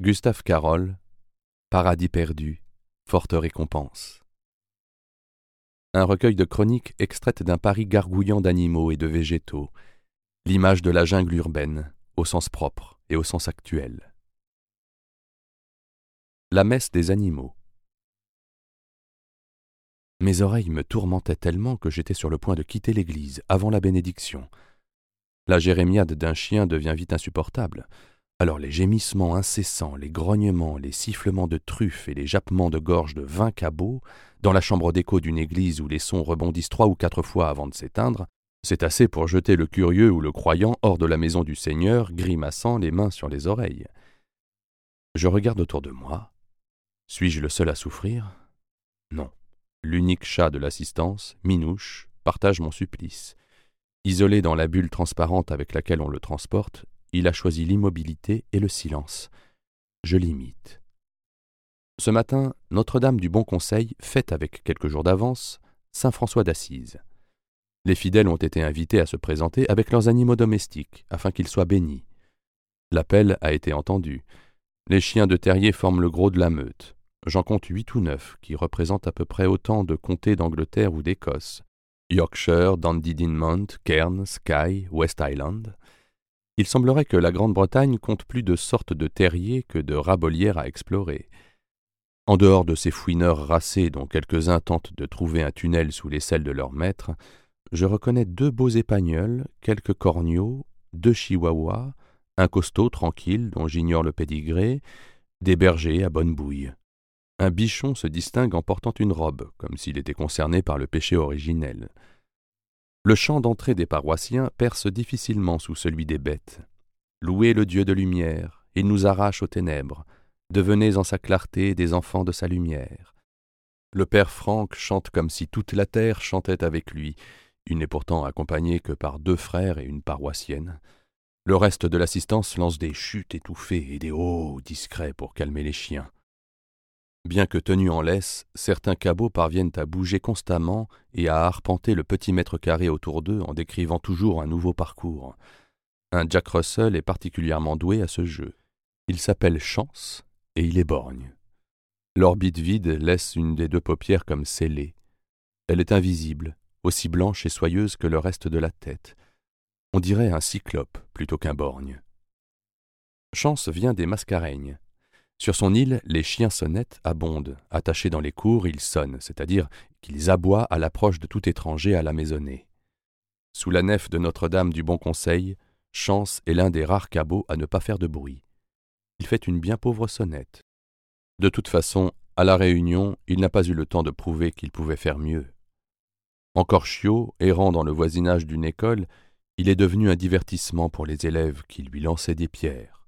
Gustave Carole, Paradis perdu, forte récompense. Un recueil de chroniques extraites d'un Paris gargouillant d'animaux et de végétaux, l'image de la jungle urbaine, au sens propre et au sens actuel. La messe des animaux. Mes oreilles me tourmentaient tellement que j'étais sur le point de quitter l'église avant la bénédiction. La jérémiade d'un chien devient vite insupportable. Alors les gémissements incessants, les grognements, les sifflements de truffes et les jappements de gorge de vingt cabots, dans la chambre d'écho d'une église où les sons rebondissent trois ou quatre fois avant de s'éteindre, c'est assez pour jeter le curieux ou le croyant hors de la maison du Seigneur, grimaçant les mains sur les oreilles. Je regarde autour de moi. Suis-je le seul à souffrir? Non. L'unique chat de l'assistance, Minouche, partage mon supplice. Isolé dans la bulle transparente avec laquelle on le transporte, il a choisi l'immobilité et le silence. Je l'imite. Ce matin, Notre-Dame du Bon Conseil fête avec quelques jours d'avance Saint François d'Assise. Les fidèles ont été invités à se présenter avec leurs animaux domestiques, afin qu'ils soient bénis. L'appel a été entendu. Les chiens de terrier forment le gros de la meute. J'en compte huit ou neuf, qui représentent à peu près autant de comtés d'Angleterre ou d'Écosse. Yorkshire, Dandy Dinmont, Cairn, Skye, West Island. Il semblerait que la Grande-Bretagne compte plus de sortes de terriers que de rabolières à explorer. En dehors de ces fouineurs racés dont quelques-uns tentent de trouver un tunnel sous les selles de leurs maîtres, je reconnais deux beaux épagnols, quelques corneaux, deux chihuahuas, un costaud tranquille dont j'ignore le pédigré, des bergers à bonne bouille. Un bichon se distingue en portant une robe, comme s'il était concerné par le péché originel. Le chant d'entrée des paroissiens perce difficilement sous celui des bêtes. Louez le Dieu de lumière, il nous arrache aux ténèbres. Devenez en sa clarté des enfants de sa lumière. Le père Franck chante comme si toute la terre chantait avec lui. Il n'est pourtant accompagné que par deux frères et une paroissienne. Le reste de l'assistance lance des chutes étouffées et des hauts discrets pour calmer les chiens. Bien que tenus en laisse, certains cabots parviennent à bouger constamment et à arpenter le petit mètre carré autour d'eux en décrivant toujours un nouveau parcours. Un Jack Russell est particulièrement doué à ce jeu. Il s'appelle Chance et il est borgne. L'orbite vide laisse une des deux paupières comme scellée. Elle est invisible, aussi blanche et soyeuse que le reste de la tête. On dirait un cyclope plutôt qu'un borgne. Chance vient des Mascareignes, sur son île, les chiens sonnettes abondent. Attachés dans les cours, ils sonnent, c'est-à-dire qu'ils aboient à l'approche de tout étranger à la maisonnée. Sous la nef de Notre-Dame du Bon Conseil, Chance est l'un des rares cabots à ne pas faire de bruit. Il fait une bien pauvre sonnette. De toute façon, à la Réunion, il n'a pas eu le temps de prouver qu'il pouvait faire mieux. Encore chiot, errant dans le voisinage d'une école, il est devenu un divertissement pour les élèves qui lui lançaient des pierres.